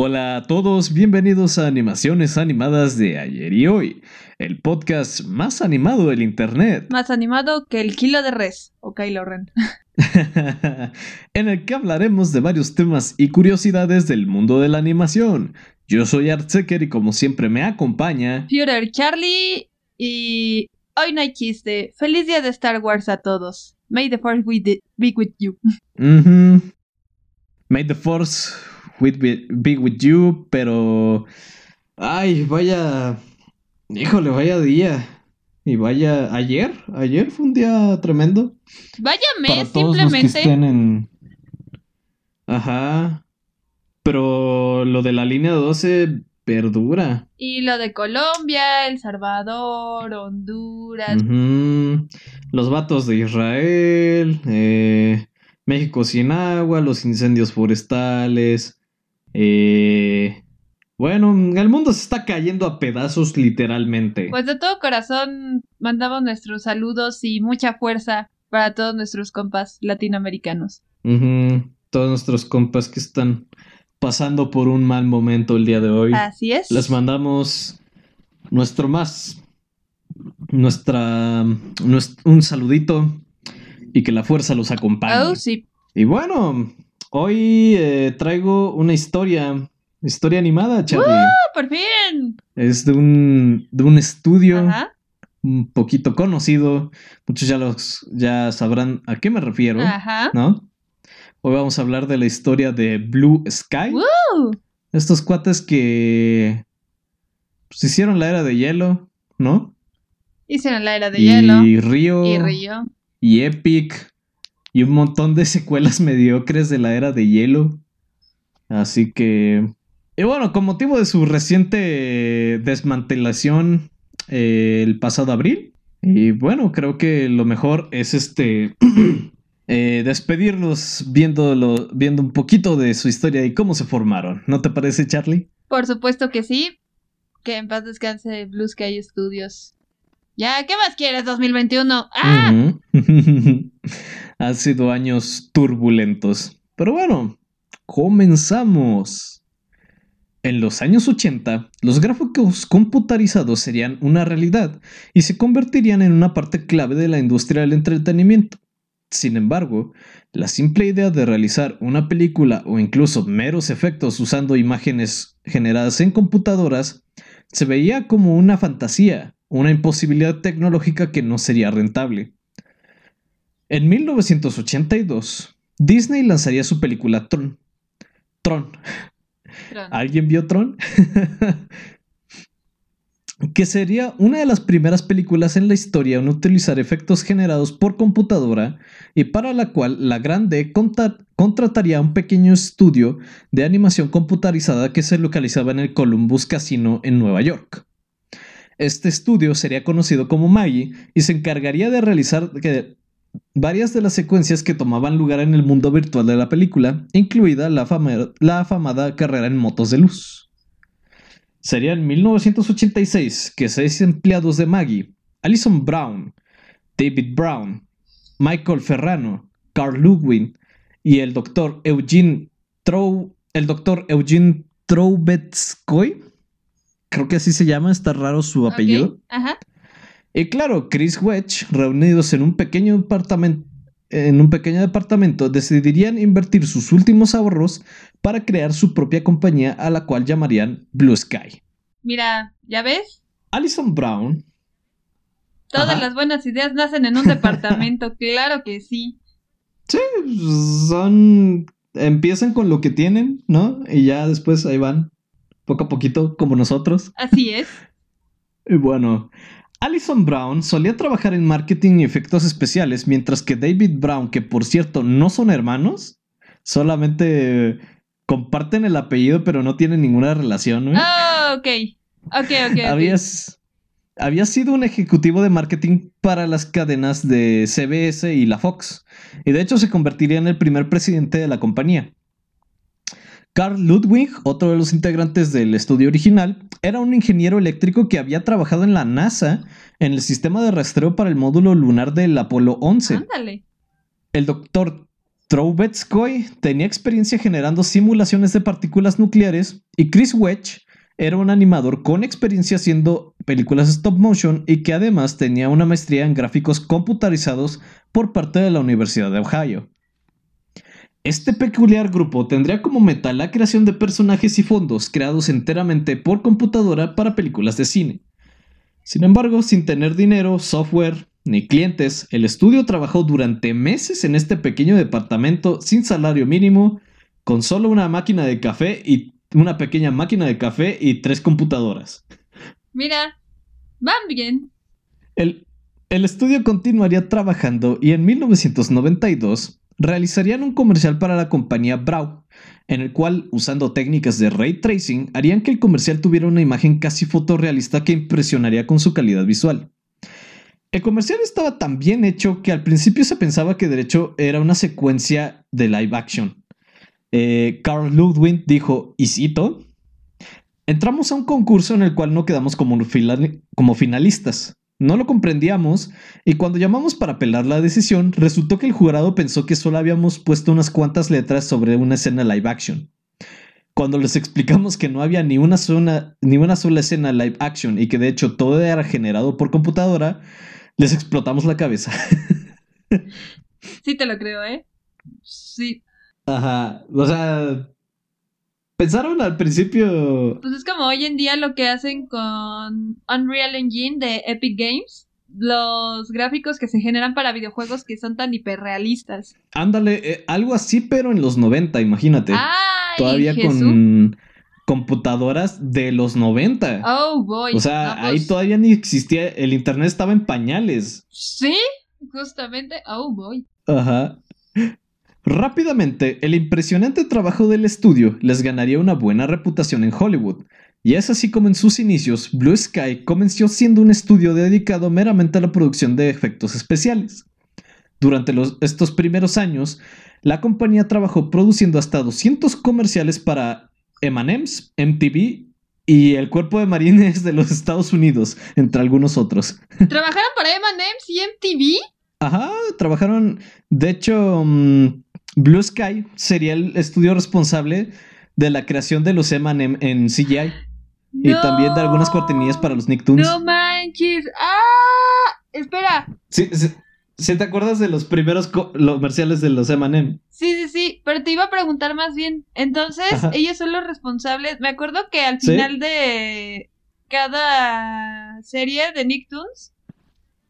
Hola a todos, bienvenidos a Animaciones Animadas de ayer y hoy, el podcast más animado del internet. Más animado que el kilo de res, o Kylo Ren. en el que hablaremos de varios temas y curiosidades del mundo de la animación. Yo soy Artseker y como siempre me acompaña... Führer Charlie y... Hoy no hay chiste. Feliz día de Star Wars a todos. May the Force be with you. May the Force with, Be With You, pero... Ay, vaya... Híjole, vaya día. Y vaya, ayer, ayer fue un día tremendo. Vaya mes, simplemente. en... Ajá. Pero lo de la línea 12 perdura. Y lo de Colombia, El Salvador, Honduras. Los vatos de Israel, eh, México sin agua, los incendios forestales, eh, bueno, el mundo se está cayendo a pedazos literalmente. Pues de todo corazón mandamos nuestros saludos y mucha fuerza para todos nuestros compas latinoamericanos. Todos nuestros compas que están pasando por un mal momento el día de hoy. Así es. Les mandamos nuestro más, nuestra, un saludito y que la fuerza los acompañe. Oh, sí. Y bueno, Hoy eh, traigo una historia, historia animada, Charlie. ¡Por fin! Es de un, de un estudio un poquito conocido. Muchos ya los ya sabrán a qué me refiero, Ajá. ¿no? Hoy vamos a hablar de la historia de Blue Sky. Estos cuates que pues, hicieron la era de hielo, ¿no? Hicieron la era de hielo. Y Río. Y Río. Y Epic y un montón de secuelas mediocres de la era de hielo. Así que... Y bueno, con motivo de su reciente desmantelación eh, el pasado abril. Y bueno, creo que lo mejor es este... Eh, despedirnos viendo, viendo un poquito de su historia y cómo se formaron. ¿No te parece, Charlie? Por supuesto que sí. Que en paz descanse Blue Sky Studios. Ya, ¿qué más quieres 2021? ¡Ah! Han sido años turbulentos. Pero bueno, comenzamos. En los años 80, los gráficos computarizados serían una realidad y se convertirían en una parte clave de la industria del entretenimiento. Sin embargo, la simple idea de realizar una película o incluso meros efectos usando imágenes generadas en computadoras se veía como una fantasía una imposibilidad tecnológica que no sería rentable. En 1982, Disney lanzaría su película Tron. Tron. ¿Alguien vio Tron? que sería una de las primeras películas en la historia en utilizar efectos generados por computadora y para la cual la Grande contrataría un pequeño estudio de animación computarizada que se localizaba en el Columbus Casino en Nueva York. Este estudio sería conocido como Maggie y se encargaría de realizar varias de las secuencias que tomaban lugar en el mundo virtual de la película, incluida la, la afamada carrera en motos de luz. Sería en 1986 que seis empleados de Maggie, Alison Brown, David Brown, Michael Ferrano, Carl Ludwig y el doctor Eugene Trou el doctor Eugene Troubetskoy creo que así se llama, está raro su apellido. Ajá. Y claro, Chris Wedge, reunidos en un pequeño departamento, en un pequeño departamento, decidirían invertir sus últimos ahorros para crear su propia compañía a la cual llamarían Blue Sky. Mira, ¿ya ves? Alison Brown. Todas las buenas ideas nacen en un departamento, claro que sí. Sí, son... Empiezan con lo que tienen, ¿no? Y ya después ahí van poco a poquito, como nosotros. Así es. y bueno, Alison Brown solía trabajar en marketing y efectos especiales, mientras que David Brown, que por cierto no son hermanos, solamente comparten el apellido, pero no tienen ninguna relación. Ah, ok. Ok, ok. había sido un ejecutivo de marketing para las cadenas de CBS y la Fox, y de hecho se convertiría en el primer presidente de la compañía. Carl Ludwig, otro de los integrantes del estudio original, era un ingeniero eléctrico que había trabajado en la NASA en el sistema de rastreo para el módulo lunar del Apolo 11. Ándale. El doctor Trubetskoy tenía experiencia generando simulaciones de partículas nucleares y Chris Wedge era un animador con experiencia haciendo películas stop motion y que además tenía una maestría en gráficos computarizados por parte de la Universidad de Ohio. Este peculiar grupo tendría como meta la creación de personajes y fondos creados enteramente por computadora para películas de cine. Sin embargo, sin tener dinero, software ni clientes, el estudio trabajó durante meses en este pequeño departamento sin salario mínimo, con solo una máquina de café y una pequeña máquina de café y tres computadoras. Mira, van bien. El, el estudio continuaría trabajando y en 1992 realizarían un comercial para la compañía Brau, en el cual, usando técnicas de ray tracing, harían que el comercial tuviera una imagen casi fotorrealista que impresionaría con su calidad visual. El comercial estaba tan bien hecho que al principio se pensaba que de hecho era una secuencia de live action. Eh, Carl Ludwig dijo, y cito, entramos a un concurso en el cual no quedamos como, como finalistas. No lo comprendíamos y cuando llamamos para apelar la decisión, resultó que el jurado pensó que solo habíamos puesto unas cuantas letras sobre una escena live action. Cuando les explicamos que no había ni una, sola, ni una sola escena live action y que de hecho todo era generado por computadora, les explotamos la cabeza. sí, te lo creo, ¿eh? Sí. Ajá. O sea, pensaron al principio. Pues es como hoy en día lo que hacen con Unreal Engine de Epic Games. Los gráficos que se generan para videojuegos que son tan hiperrealistas. Ándale, eh, algo así, pero en los 90, imagínate. Todavía con computadoras de los 90. Oh, boy. O sea, ahí pues todavía ni existía, el internet estaba en pañales. Sí, justamente. Oh, boy. Ajá. Rápidamente, el impresionante trabajo del estudio les ganaría una buena reputación en Hollywood, y es así como en sus inicios Blue Sky comenzó siendo un estudio dedicado meramente a la producción de efectos especiales. Durante estos primeros años, la compañía trabajó produciendo hasta 200 comerciales para M&M's, MTV y el Cuerpo de Marines de los Estados Unidos, entre algunos otros. ¿Trabajaron para M&M's y MTV? Ajá, trabajaron, de hecho, mm, Blue Sky sería el estudio responsable de la creación de los Eman en CGI. y también de algunas cortinillas para los Nicktoons. No manches. ¡Ah! Espera. Sí, sí, te acuerdas de los primeros comerciales de los Emanem? Sí, sí, sí. Pero te iba a preguntar más bien. Entonces, ellos son los responsables. Me acuerdo que al final de cada serie de Nicktoons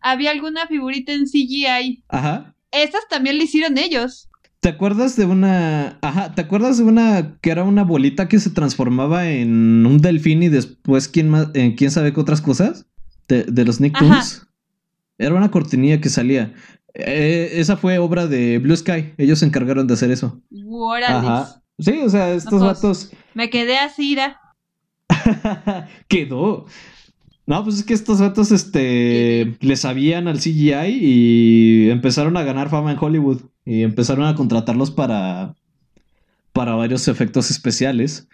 había alguna figurita en CGI. Ajá. Estas también le hicieron ellos. ¿Te acuerdas de una. Ajá, ¿te acuerdas de una que era una bolita que se transformaba en un delfín y después quién más, en quién sabe qué otras cosas? De, los Nicktoons. Era una cortinilla que salía. Eh, esa fue obra de Blue Sky. Ellos se encargaron de hacer eso. Ajá. Sí, o sea, estos vatos. Me quedé así, ¿ra? Quedó. No, pues es que estos vatos este, le sabían al CGI y empezaron a ganar fama en Hollywood y empezaron a contratarlos para, para varios efectos especiales.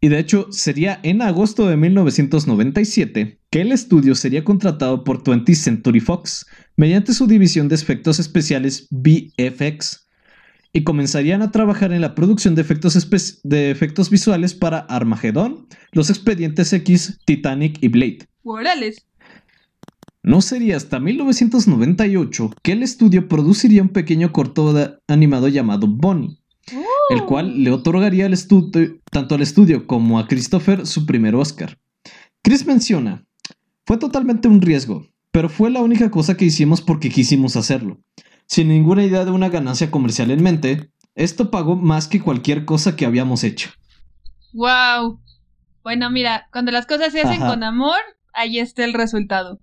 Y de hecho, sería en agosto de 1997 que el estudio sería contratado por 20th Century Fox mediante su división de efectos especiales VFX y comenzarían a trabajar en la producción de efectos, de efectos visuales para Armageddon, Los Expedientes X, Titanic y Blade. No sería hasta 1998 que el estudio produciría un pequeño corto animado llamado Bonnie, el cual le otorgaría al tanto al estudio como a Christopher su primer Oscar. Chris menciona, fue totalmente un riesgo, pero fue la única cosa que hicimos porque quisimos hacerlo. Sin ninguna idea de una ganancia comercial en mente, esto pagó más que cualquier cosa que habíamos hecho. ¡Wow! Bueno, mira, cuando las cosas se hacen con amor, ahí está el resultado.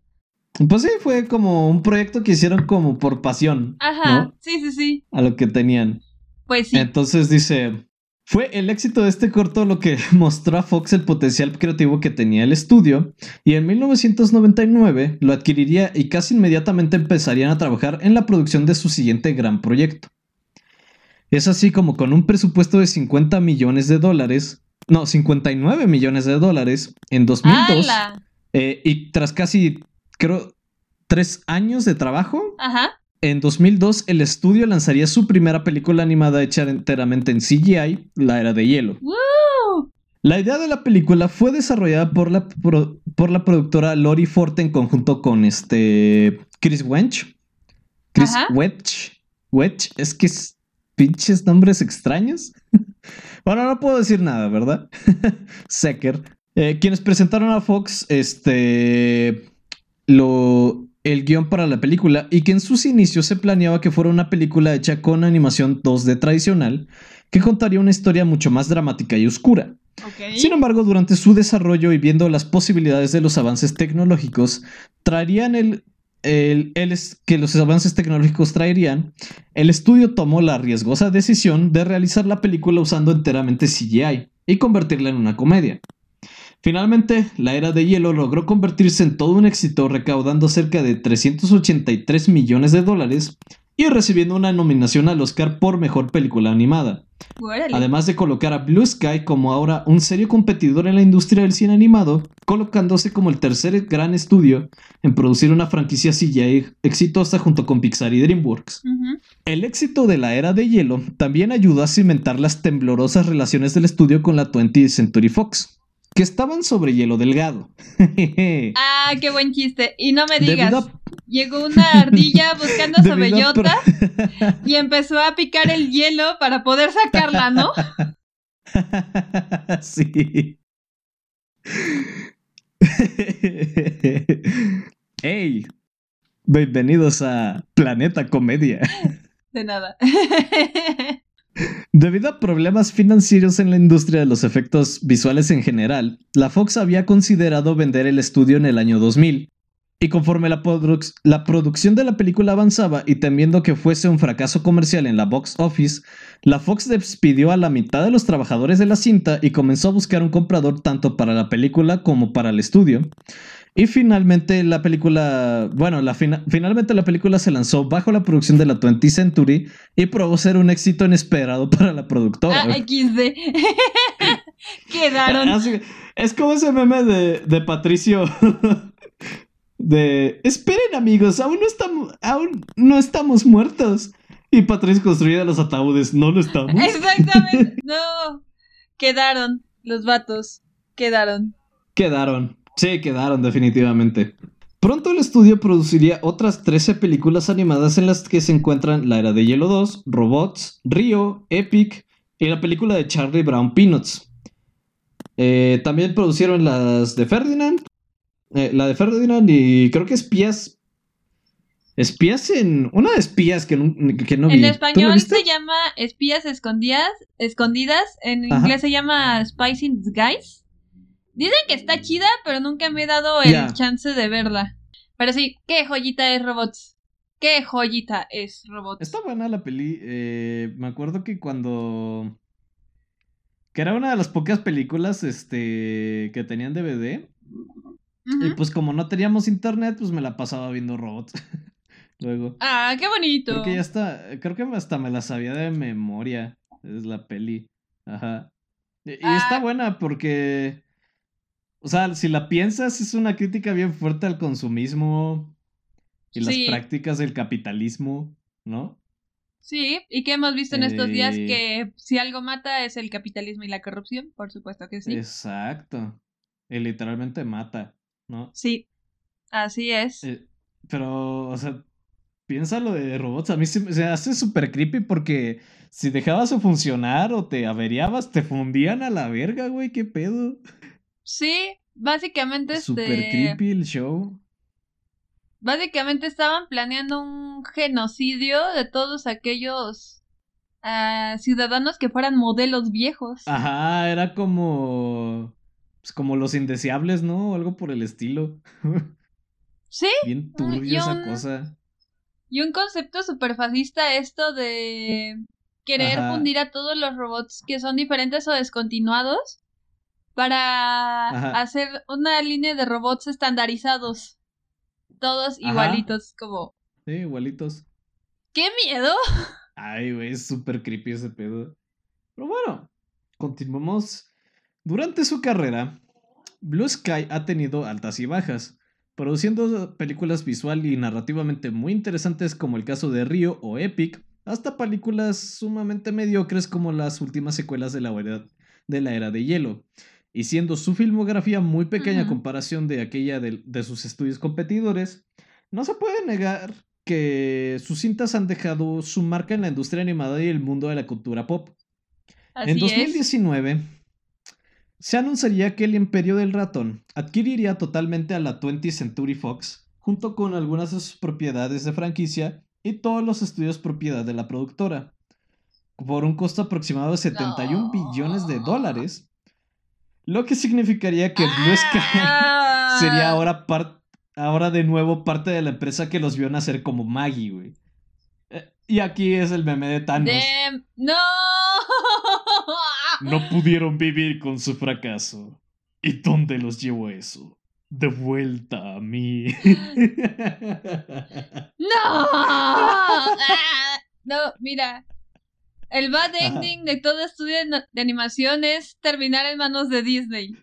Pues sí, fue como un proyecto que hicieron como por pasión. Ajá, sí, sí, sí. A lo que tenían. Pues sí. Entonces dice, fue el éxito de este corto lo que mostró a Fox el potencial creativo que tenía el estudio, y en 1999 lo adquiriría y casi inmediatamente empezarían a trabajar en la producción de su siguiente gran proyecto. Es así como con un presupuesto de 50 millones de dólares, no, 59 millones de dólares en 2002, eh, y tras casi creo, tres años de trabajo. Ajá. En 2002, el estudio lanzaría su primera película animada hecha enteramente en CGI, La Era de Hielo. La idea de la película fue desarrollada por la, por la productora Lori Forte en conjunto con este Chris Wench. Chris Wedge. Wedge, es que es pinches nombres extraños. bueno, no puedo decir nada, ¿verdad? Secker. Eh, quienes presentaron a Fox este, lo, el guion para la película y que en sus inicios se planeaba que fuera una película hecha con animación 2D tradicional que contaría una historia mucho más dramática y oscura. Sin embargo, durante su desarrollo y viendo las posibilidades de los avances tecnológicos, traerían el, el, que los avances tecnológicos traerían, el estudio tomó la riesgosa decisión de realizar la película usando enteramente CGI y convertirla en una comedia. Finalmente, la era de hielo logró convertirse en todo un éxito recaudando cerca de 383 millones de dólares y recibiendo una nominación al Oscar por Mejor Película Animada. Además de colocar a Blue Sky como ahora un serio competidor en la industria del cine animado, colocándose como el tercer gran estudio en producir una franquicia CGI exitosa junto con Pixar y DreamWorks. El éxito de la era de hielo también ayudó a cimentar las temblorosas relaciones del estudio con la 20th Century Fox que estaban sobre hielo delgado. ah, qué buen chiste. Y no me digas, llegó una ardilla buscando su bellota y empezó a picar el hielo para poder sacarla, ¿no? sí. ¡Hey! Bienvenidos a Planeta Comedia. De nada. Debido a problemas financieros en la industria de los efectos visuales en general, la Fox había considerado vender el estudio en el año 2000. Y conforme la, la, producción de la película avanzaba y temiendo que fuese un fracaso comercial en la box office, la Fox despidió a la mitad de los trabajadores de la cinta y comenzó a buscar un comprador tanto para la película como para el estudio. Y finalmente la película, bueno, la finalmente la película se lanzó bajo la producción de la 20th Century y probó ser un éxito inesperado para la productora. Ah, XD. Quedaron. es como ese meme de, de Patricio. de esperen amigos, aún no estamos, aún no estamos muertos. Y Patricio construía los ataúdes, no lo estamos. Exactamente. No. Quedaron los vatos. Quedaron. Quedaron. Sí, quedaron definitivamente. Pronto el estudio produciría otras 13 películas animadas en las que se encuentran La Era de Hielo 2, Robots, Rio, Epic y la película de Charlie Brown Peanuts. Eh, también producieron las de Ferdinand, eh, la de Ferdinand y creo que espías. Espías en. Una de espías que no, que no vi. En español se llama Espías Escondidas. Escondidas. En inglés se llama Spies in Disguise. Dicen que está chida, pero nunca me he dado el chance de verla. Pero sí, qué joyita es Robots. Qué joyita es Robots. Está buena la peli. Eh, me acuerdo que cuando. Que era una de las pocas películas este, que tenían DVD. Y pues como no teníamos internet, pues me la pasaba viendo robots. Luego. Ah, qué bonito. Creo que ya está. Creo que hasta me la sabía de memoria. Es la peli. Ajá. Y, está ah. buena porque. O sea, si la piensas, es una crítica bien fuerte al consumismo y las prácticas del capitalismo, ¿no? Sí, y que hemos visto en estos días eh. que si algo mata es el capitalismo y la corrupción, por supuesto que sí. Exacto. Y literalmente mata, ¿no? Sí, así es. Eh, pero, o sea, piensa lo de robots. A mí se, se hace súper creepy porque si dejabas de funcionar o te averiabas, te fundían a la verga, güey. ¿Qué pedo? Sí, básicamente Super este... creepy el show. Básicamente estaban planeando un genocidio de todos aquellos uh, ciudadanos que fueran modelos viejos. Ajá, era como. Pues como los indeseables, ¿no? O algo por el estilo. Sí. Bien turbio esa cosa. Y un concepto super fascista esto de querer fundir a todos los robots que son diferentes o descontinuados para hacer una línea de robots estandarizados. Todos igualitos, como. Sí, igualitos. ¡Qué miedo! Ay, güey, es súper creepy ese pedo. Pero bueno, continuamos. Durante su carrera, Blue Sky ha tenido altas y bajas. produciendo películas visual y narrativamente muy interesantes como el caso de Rio o Epic, hasta películas sumamente mediocres como las últimas secuelas de la de, la era de hielo. Y siendo su filmografía muy pequeña a comparación de aquella de, sus estudios competidores, no se puede negar que sus cintas han dejado su marca en la industria animada y el mundo de la cultura pop. en 2019, se anunciaría que el Imperio del Ratón adquiriría totalmente a la 20th Century Fox, junto con algunas de sus propiedades de franquicia y todos los estudios propiedad de la productora, por un costo aproximado de 71 billones de dólares, lo que significaría que Blue Sky ah. sería ahora, ahora de nuevo parte de la empresa que los vio nacer como Maggie, güey. Eh, y aquí es el meme de Thanos. ¡No! No pudieron vivir con su fracaso. ¿Y dónde los llevó eso? De vuelta a mí. ¡No! no, mira. El bad ending de todo estudio de animación es terminar en manos de Disney.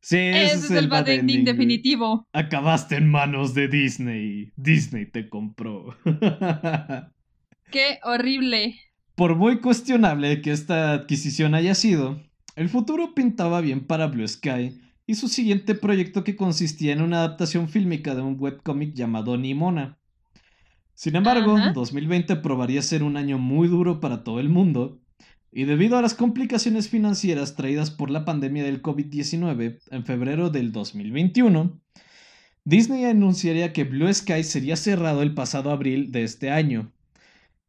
Sí, ese, es, el, bad, ending, definitivo. Acabaste en manos de Disney. Disney te compró. Qué horrible. Por muy cuestionable que esta adquisición haya sido, el futuro pintaba bien para Blue Sky y su siguiente proyecto que consistía en una adaptación fílmica de un webcómic llamado Nimona. Sin embargo, 2020 probaría ser un año muy duro para todo el mundo, y debido a las complicaciones financieras traídas por la pandemia del COVID-19 en febrero del 2021, Disney anunciaría que Blue Sky sería cerrado el pasado abril de este año,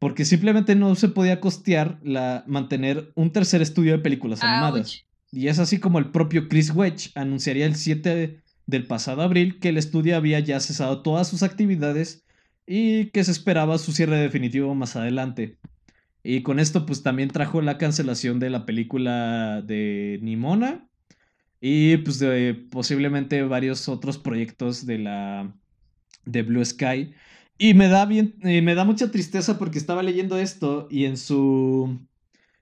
porque simplemente no se podía costear la, mantener un tercer estudio de películas animadas. Y es así como el propio Chris Wedge anunciaría el 7 del pasado abril que el estudio había ya cesado todas sus actividades y que se esperaba su cierre definitivo más adelante. Y con esto pues también trajo la cancelación de la película de Nimona y pues de posiblemente varios otros proyectos de la de Blue Sky y me da bien, eh, me da mucha tristeza porque estaba leyendo esto y en su,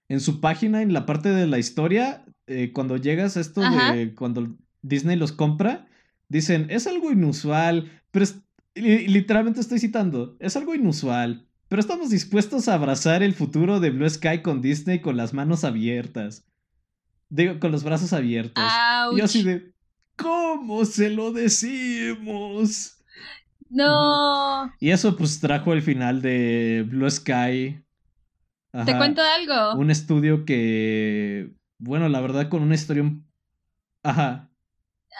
en su página, en la parte de la historia, eh, cuando llegas a esto de cuando Disney los compra, dicen, es algo inusual, pero literalmente estoy citando, es algo inusual, pero estamos dispuestos a abrazar el futuro de Blue Sky con Disney con las manos abiertas. Digo, con los brazos abiertos. Y así de, ¿cómo se lo decimos? No. Y eso pues trajo el final de Blue Sky. ¿Te cuento algo? Un estudio que, bueno, la verdad con una historia... Ajá.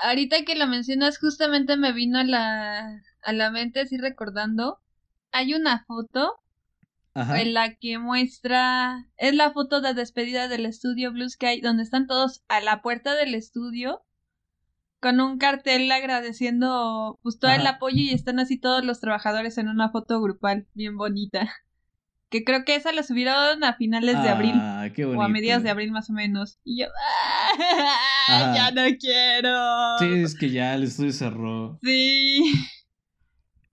Ahorita que lo mencionas justamente me vino a la, a la mente así recordando. Hay una foto en la que muestra... Es la foto de despedida del estudio Blue Sky donde están todos a la puerta del estudio con un cartel agradeciendo pues todo el apoyo y están así todos los trabajadores en una foto grupal bien bonita. Que creo que esa la subieron a finales de abril. Ah, qué o a mediados de abril más o menos. Y yo, ¡ah! ya no quiero. Sí, es que ya el estudio cerró. Sí.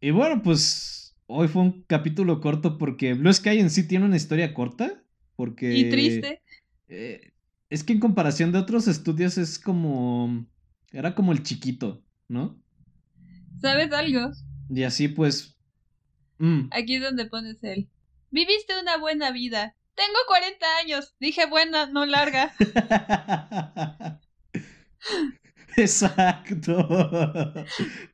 Y bueno, pues hoy fue un capítulo corto porque Blue Sky en sí tiene una historia corta. Porque... Y triste. Eh, es que en comparación de otros estudios es como era como el chiquito, ¿no? ¿Sabes algo? Y así pues... Mm. Aquí es donde pones él. Viviste una buena vida. Tengo 40 años. Dije buena, no larga. Exacto.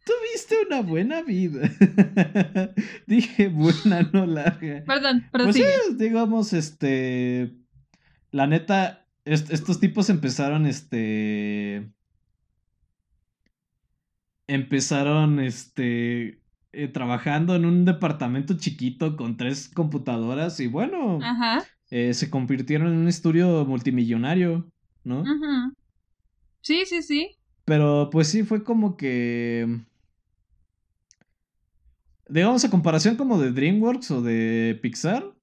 Tuviste una buena vida. Dije buena, no larga. Perdón, pero pues digamos, este. La neta, estos tipos empezaron, este empezaron este eh, trabajando en un departamento chiquito con tres computadoras y bueno, eh, se convirtieron en un estudio multimillonario, ¿no? Sí, sí, sí. Pero pues sí, fue como que... Digamos, a comparación como de DreamWorks o de Pixar.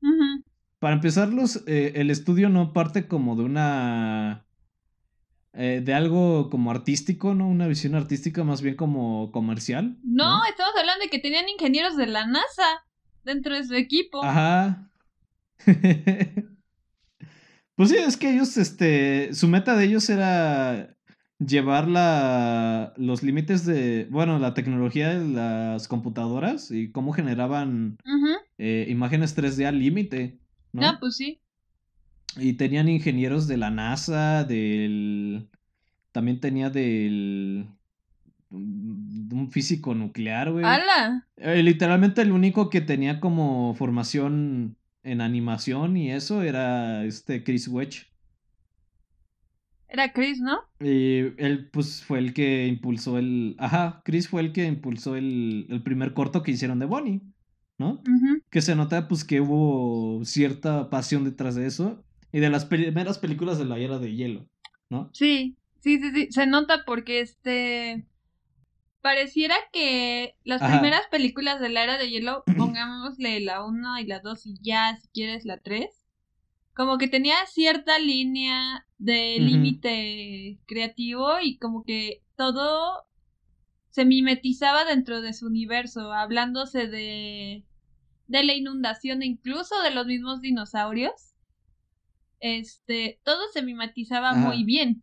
Para empezar, eh, el estudio no parte como de una eh, de algo como artístico, ¿no? Una visión artística más bien como comercial. No, estamos hablando de que tenían ingenieros de la NASA dentro de su equipo. Ajá. pues sí, es que ellos, este, su meta de ellos era llevar la, los límites de, bueno, la tecnología de las computadoras y cómo generaban eh, imágenes 3D al límite. ¿no? Ah, pues sí. Y tenían ingenieros de la NASA, del... También tenía del... un físico nuclear, güey. ¡Hala! Eh, literalmente el único que tenía como formación en animación y eso era este Chris Wedge. Era Chris, ¿no? Y él, pues, fue el que impulsó el. Ajá, Chris fue el que impulsó el, el primer corto que hicieron de Bonnie, ¿no? Que se nota, pues, que hubo cierta pasión detrás de eso. Y de las primeras películas de la era de hielo, ¿no? Sí, sí, sí, sí. Se nota porque este. Pareciera que las primeras películas de la era de hielo, pongámosle la 1 y la 2 y ya, si quieres, la 3 como que tenía cierta línea de límite creativo y como que todo se mimetizaba dentro de su universo, hablándose de de la inundación e incluso de los mismos dinosaurios. Este, todo se mimetizaba muy bien.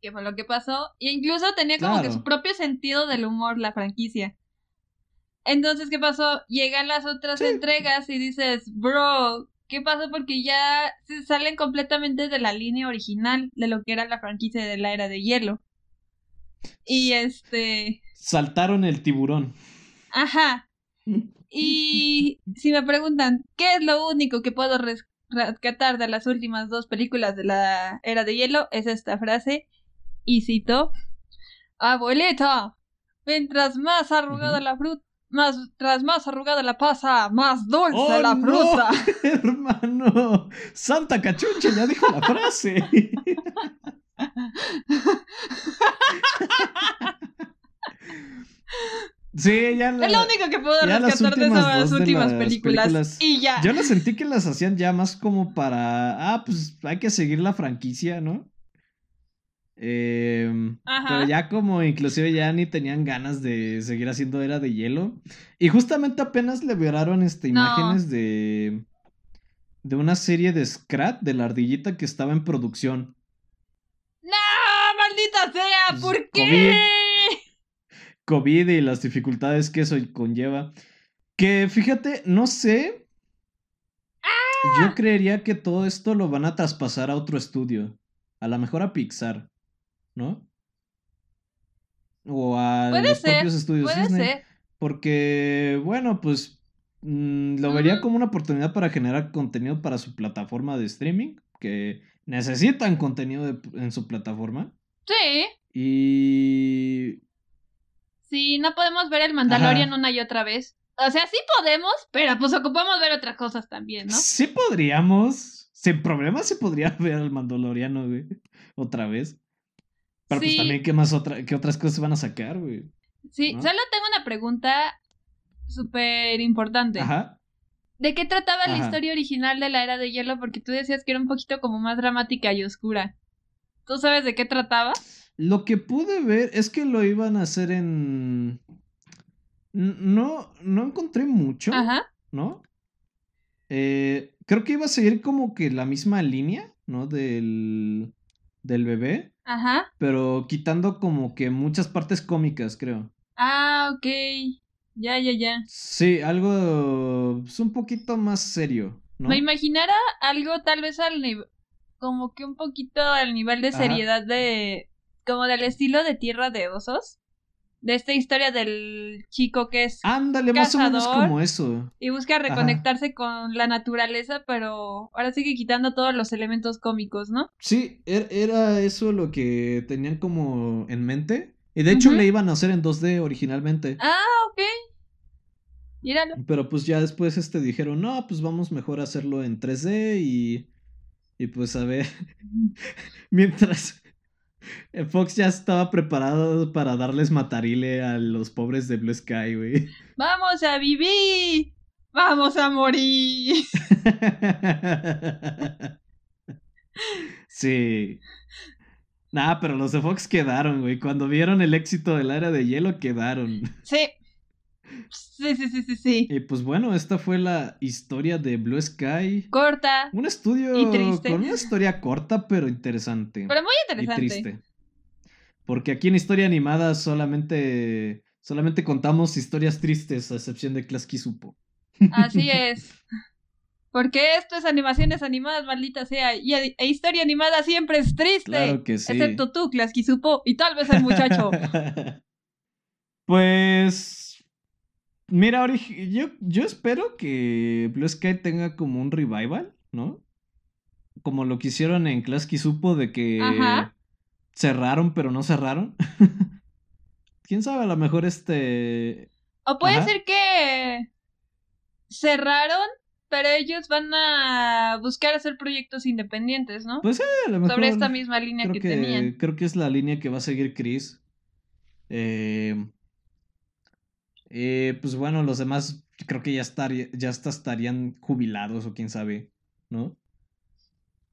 Que fue lo que pasó. E incluso tenía como que su propio sentido del humor la franquicia. Entonces, ¿qué pasó? Llegan las otras entregas y dices, bro, ¿Qué pasó? Porque ya se salen completamente de la línea original de lo que era la franquicia de la era de hielo. Y este. Saltaron el tiburón. Ajá. Y si me preguntan, ¿qué es lo único que puedo rescatar de las últimas dos películas de la era de hielo? Es esta frase. Y cito: Abuelita, mientras más arrugada la fruta más, tras más arrugada la pasa, más dulce oh, la fruta. hermano, Santa Cachucha ya dijo la frase. Sí, ya la, Es lo único que puedo rescatar de esas últimas películas, Y ya. Yo la sentí que las hacían ya más como para. Ah, pues hay que seguir la franquicia, ¿no? Eh, pero ya como inclusive ya ni tenían ganas de seguir haciendo era de hielo. Y justamente apenas liberaron este, imágenes de. de una serie de Scrat de la ardillita que estaba en producción. ¡No! ¡Maldita sea! Pues, ¿Por qué? COVID, y las dificultades que eso conlleva. Que fíjate, no sé. ¡Ah! Yo creería que todo esto lo van a traspasar a otro estudio. A lo mejor a Pixar. ¿No? O a los propios estudios Disney. Porque, bueno, pues mm, lo vería como una oportunidad para generar contenido para su plataforma de streaming, que necesitan contenido en su plataforma. Sí. Y... Sí, no podemos ver el Mandalorian una y otra vez. O sea, sí podemos, pero pues ocupamos ver otras cosas también, ¿no? Sí podríamos. Sin problema se podría ver al Mandaloriano, güey. Otra vez. Pero pues también, ¿qué más otra, qué otras cosas van a sacar, güey? Sí, solo tengo una pregunta súper importante. Ajá. ¿De qué trataba la historia original de la era de hielo? Porque tú decías que era un poquito como más dramática y oscura. ¿Tú sabes de qué trataba? Lo que pude ver es que lo iban a hacer en. No, no encontré mucho. Ajá. ¿No? Eh, creo que iba a seguir como que la misma línea, ¿no? Del. Del bebé. Ajá. Pero quitando como que muchas partes cómicas, creo. Ah, ok. Ya, ya, ya. Sí, algo es pues, un poquito más serio. ¿no? Me imaginara algo tal vez al nivel, como que un poquito al nivel de seriedad de, como del estilo de Tierra de Osos de esta historia del chico que es ándale más o menos como eso. y busca reconectarse con la naturaleza pero ahora sigue quitando todos los elementos cómicos no sí er, era eso lo que tenían como en mente. Y de hecho le iban a hacer en 2D originalmente. Ah ok. Míralo. pero pues ya después este dijeron no pues vamos mejor a hacerlo en 3D y y pues a ver mientras Fox ya estaba preparado para darles matarile a los pobres de Blue Sky, güey. ¡Vamos a vivir! ¡Vamos a morir! sí. Nah, pero los de Fox quedaron, güey. Cuando vieron el éxito del área de hielo, quedaron. Sí. Sí, sí, sí, sí, sí. Y pues bueno, esta fue la historia de Blue Sky. Corta. Un estudio con una historia corta pero interesante. Pero muy interesante. Y triste. Porque aquí en Historia Animada solamente, solamente contamos historias tristes, a excepción de Klasky Supo. Así es. Porque esto es animaciones animadas, maldita sea. Y e, historia animada siempre es triste. Claro que sí. Excepto tú, Klasky Supo, y tal vez el muchacho. pues. Mira, yo, yo espero que Blue Sky tenga como un revival, ¿no? Como lo que hicieron en Klasky Supo de que cerraron, pero no cerraron. Quién sabe, a lo mejor este. O puede ser que cerraron, pero ellos van a buscar hacer proyectos independientes, ¿no? Pues sí, a lo mejor. Sobre esta misma línea que, tenían. Creo que es la línea que va a seguir Chris. Eh, eh, pues bueno, los demás creo que ya, ya estarían jubilados o quién sabe, ¿no?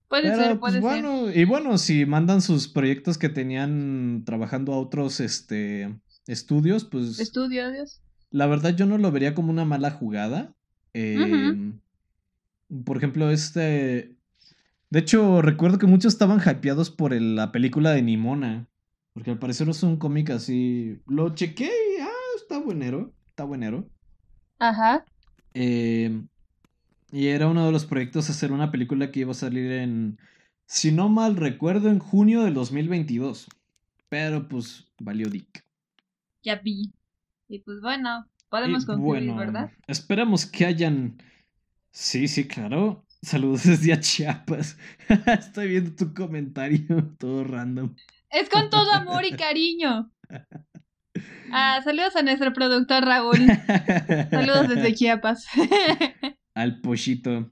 Puede ser, pues, puede bueno, Y bueno, si mandan sus proyectos que tenían trabajando a otros este, estudios, pues... Estudios. La verdad yo no lo vería como una mala jugada. Em, por ejemplo, este... De hecho, recuerdo que muchos estaban hypeados por la película de Nimona. Porque al parecer es un cómic así... Lo chequé está buenero. Está buenero. Ajá. Eh, y era uno de los proyectos hacer una película que iba a salir en, si no mal recuerdo, en junio del 2022. Pero pues valió dick. Ya vi. Y pues bueno, podemos concluir, ¿verdad? Esperamos que hayan... Sí, sí, claro. Saludos desde Chiapas. Estoy viendo tu comentario, todo random. Es con todo amor y cariño. Ah, saludos a nuestro productor Raúl. Saludos desde Chiapas al pollito.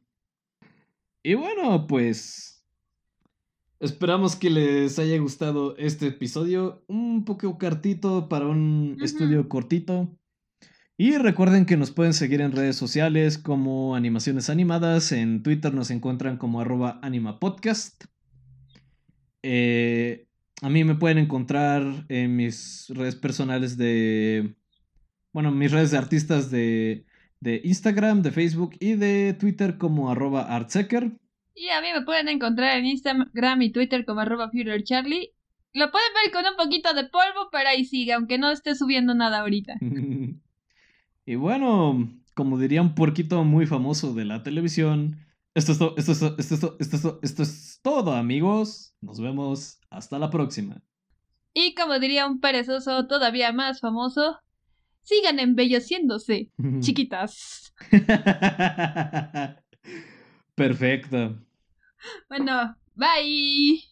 Y bueno, pues esperamos que les haya gustado este episodio, un poco cortito para un estudio cortito. Y recuerden que nos pueden seguir en redes sociales como Animaciones Animadas. En Twitter nos encuentran como arroba animapodcast. Eh, a mí me pueden encontrar en mis redes personales de... Bueno, mis redes de artistas de de Instagram, de Facebook y de Twitter como arroba artsecker. Y a mí me pueden encontrar en Instagram y Twitter como arroba Charlie. Lo pueden ver con un poquito de polvo, pero ahí sigue, aunque no esté subiendo nada ahorita. y bueno, como diría un puerquito muy famoso de la televisión, esto es, esto, es, esto, es, esto, esto es todo, amigos. Nos vemos hasta la próxima. Y como diría un perezoso todavía más famoso, sigan embelleciéndose, chiquitas. Perfecto. Bueno, bye.